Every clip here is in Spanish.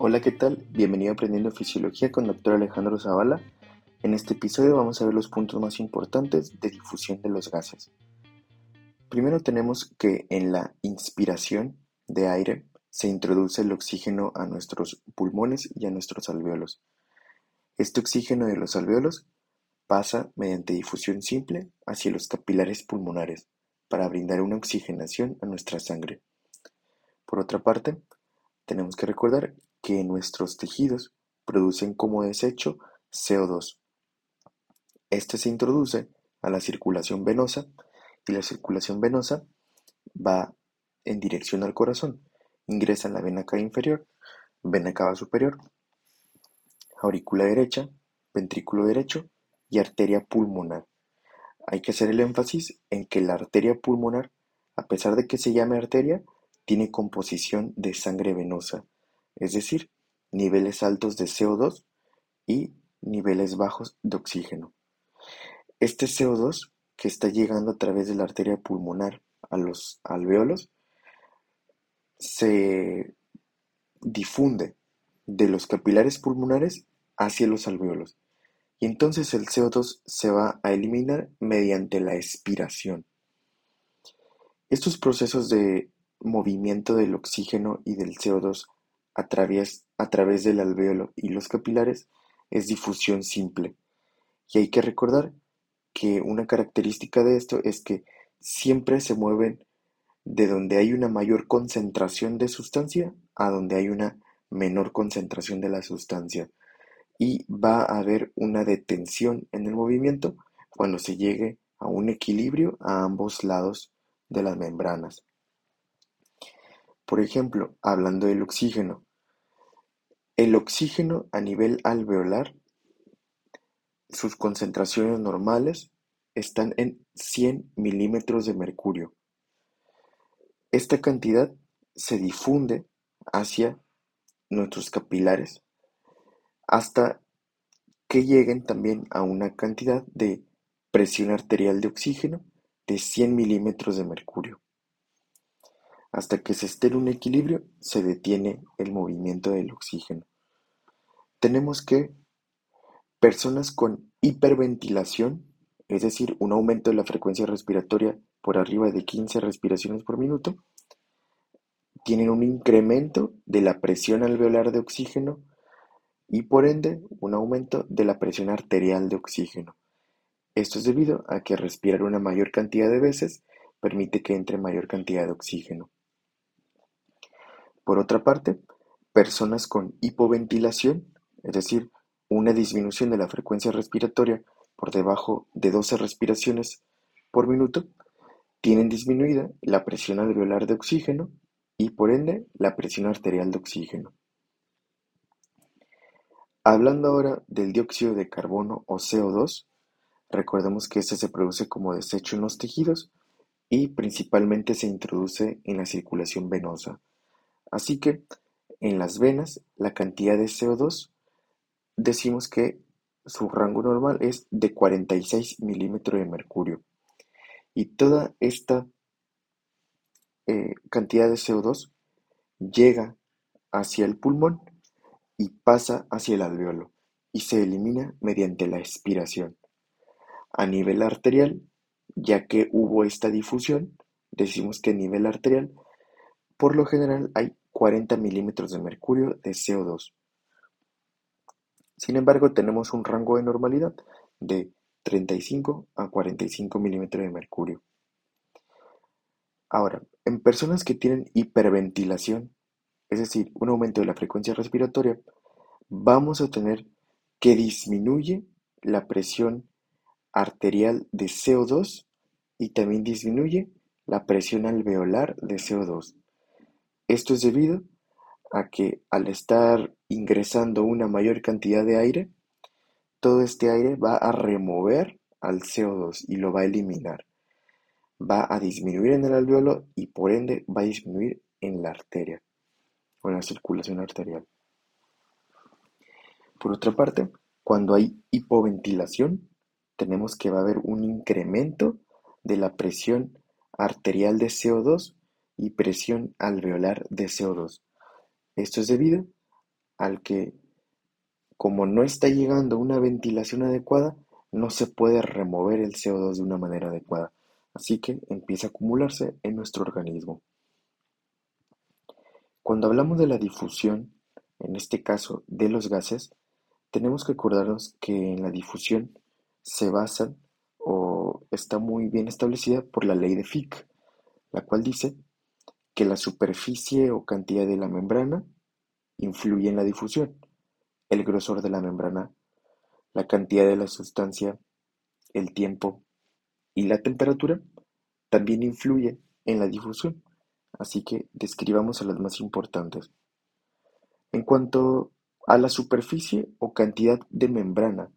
Hola, ¿qué tal? Bienvenido a Aprendiendo Fisiología con Dr. Alejandro Zavala. En este episodio vamos a ver los puntos más importantes de difusión de los gases. Primero tenemos que en la inspiración de aire se introduce el oxígeno a nuestros pulmones y a nuestros alveolos. Este oxígeno de los alveolos pasa mediante difusión simple hacia los capilares pulmonares para brindar una oxigenación a nuestra sangre. Por otra parte, tenemos que recordar que nuestros tejidos producen como desecho CO2. Este se introduce a la circulación venosa y la circulación venosa va en dirección al corazón. Ingresa en la vena cava inferior, vena cava superior, aurícula derecha, ventrículo derecho y arteria pulmonar. Hay que hacer el énfasis en que la arteria pulmonar, a pesar de que se llame arteria, tiene composición de sangre venosa, es decir, niveles altos de CO2 y niveles bajos de oxígeno. Este CO2 que está llegando a través de la arteria pulmonar a los alveolos se difunde de los capilares pulmonares hacia los alveolos y entonces el CO2 se va a eliminar mediante la expiración. Estos procesos de movimiento del oxígeno y del CO2 a través, del alveolo y los capilares es difusión simple. Y hay que recordar que una característica de esto es que siempre se mueven de donde hay una mayor concentración de sustancia a donde hay una menor concentración de la sustancia. Y va a haber una detención en el movimiento cuando se llegue a un equilibrio a ambos lados de las membranas. Por ejemplo, hablando del oxígeno. El oxígeno a nivel alveolar, sus concentraciones normales están en 100 milímetros de mercurio. Esta cantidad se difunde hacia nuestros capilares hasta que lleguen también a una cantidad de presión arterial de oxígeno de 100 milímetros de mercurio. Hasta que se esté en un equilibrio, se detiene el movimiento del oxígeno. Tenemos que personas con hiperventilación, es decir, un aumento de la frecuencia respiratoria por arriba de 15 respiraciones por minuto, tienen un incremento de la presión alveolar de oxígeno y por ende un aumento de la presión arterial de oxígeno. Esto es debido a que respirar una mayor cantidad de veces permite que entre mayor cantidad de oxígeno. Por otra parte, personas con hipoventilación, es decir, una disminución de la frecuencia respiratoria por debajo de 12 respiraciones por minuto, tienen disminuida la presión alveolar de oxígeno y por ende la presión arterial de oxígeno. Hablando ahora del dióxido de carbono o CO2, recordemos que este se produce como desecho en los tejidos y principalmente se introduce en la circulación venosa. Así que en las venas la cantidad de CO2 decimos que su rango normal es de 46 milímetros de mercurio. Y toda esta eh, cantidad de CO2 llega hacia el pulmón y pasa hacia el alveolo y se elimina mediante la expiración. A nivel arterial, ya que hubo esta difusión, decimos que a nivel arterial, por lo general hay 40 milímetros de mercurio de CO2. Sin embargo, tenemos un rango de normalidad de 35 a 45 milímetros de mercurio. Ahora, en personas que tienen hiperventilación, es decir, un aumento de la frecuencia respiratoria, vamos a tener que disminuye la presión arterial de CO2 y también disminuye la presión alveolar de CO2. Esto es debido a que al estar ingresando una mayor cantidad de aire, todo este aire va a remover al CO2 y lo va a eliminar. Va a disminuir en el alveolo y por ende va a disminuir en la arteria o en la circulación arterial. Por otra parte, cuando hay hipoventilación, tenemos que va a haber un incremento de la presión arterial de CO2 y presión alveolar de CO2. Esto es debido al que, como no está llegando una ventilación adecuada, no se puede remover el CO2 de una manera adecuada, así que empieza a acumularse en nuestro organismo. Cuando hablamos de la difusión, en este caso de los gases, tenemos que acordarnos que en la difusión se basa o está muy bien establecida por la ley de Fick, la cual dice que la superficie o cantidad de la membrana influye en la difusión, el grosor de la membrana, la cantidad de la sustancia, el tiempo y la temperatura también influyen en la difusión, así que describamos a las más importantes. En cuanto a la superficie o cantidad de membrana,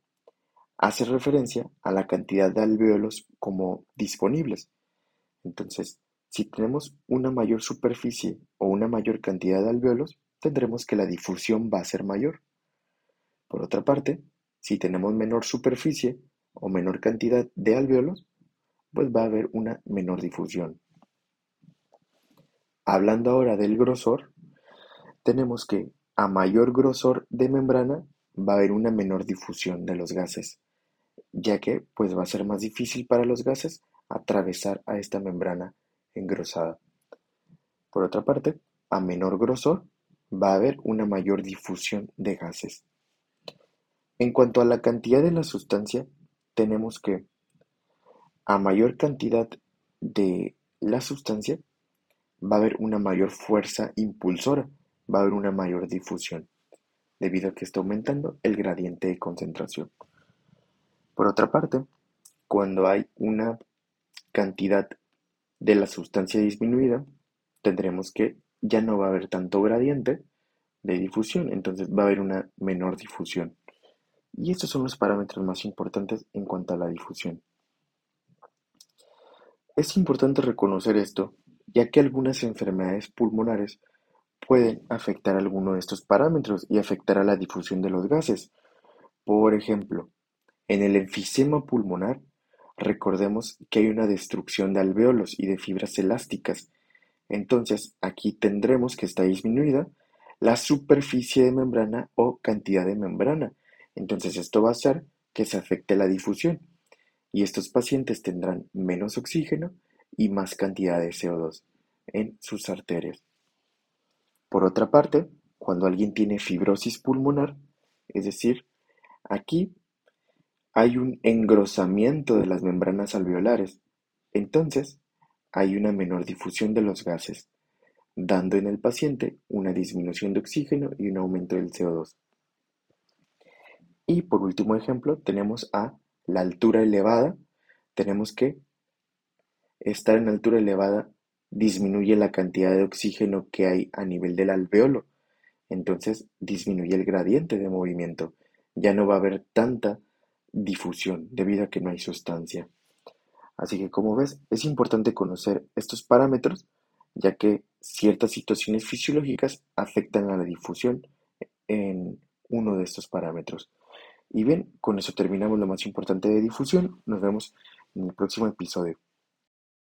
hace referencia a la cantidad de alvéolos como disponibles. Entonces, si tenemos una mayor superficie o una mayor cantidad de alvéolos, tendremos que la difusión va a ser mayor. Por otra parte, si tenemos menor superficie o menor cantidad de alvéolos, pues va a haber una menor difusión. Hablando ahora del grosor, tenemos que a mayor grosor de membrana va a haber una menor difusión de los gases, ya que pues va a ser más difícil para los gases atravesar a esta membrana engrosada. Por otra parte, a menor grosor va a haber una mayor difusión de gases. En cuanto a la cantidad de la sustancia, tenemos que a mayor cantidad de la sustancia va a haber una mayor fuerza impulsora, va a haber una mayor difusión, debido a que está aumentando el gradiente de concentración. Por otra parte, cuando hay una cantidad de la sustancia disminuida, tendremos que ya no va a haber tanto gradiente de difusión, entonces va a haber una menor difusión. Y estos son los parámetros más importantes en cuanto a la difusión. Es importante reconocer esto, ya que algunas enfermedades pulmonares pueden afectar alguno de estos parámetros y afectar a la difusión de los gases. Por ejemplo, en el enfisema pulmonar, recordemos que hay una destrucción de alvéolos y de fibras elásticas. Entonces, aquí tendremos que está disminuida la superficie de membrana o cantidad de membrana. Entonces, esto va a hacer que se afecte la difusión. Y estos pacientes tendrán menos oxígeno y más cantidad de CO2 en sus arterias. Por otra parte, cuando alguien tiene fibrosis pulmonar, es decir, aquí hay un engrosamiento de las membranas alveolares, entonces hay una menor difusión de los gases, dando en el paciente una disminución de oxígeno y un aumento del CO2. Y por último ejemplo, tenemos a la altura elevada. Tenemos que estar en altura elevada disminuye la cantidad de oxígeno que hay a nivel del alveolo, entonces disminuye el gradiente de movimiento. Ya no va a haber tanta difusión debido a que no hay sustancia. Así que como ves, es importante conocer estos parámetros, ya que ciertas situaciones fisiológicas afectan a la difusión en uno de estos parámetros. Y bien, con eso terminamos lo más importante de difusión. Nos vemos en el próximo episodio.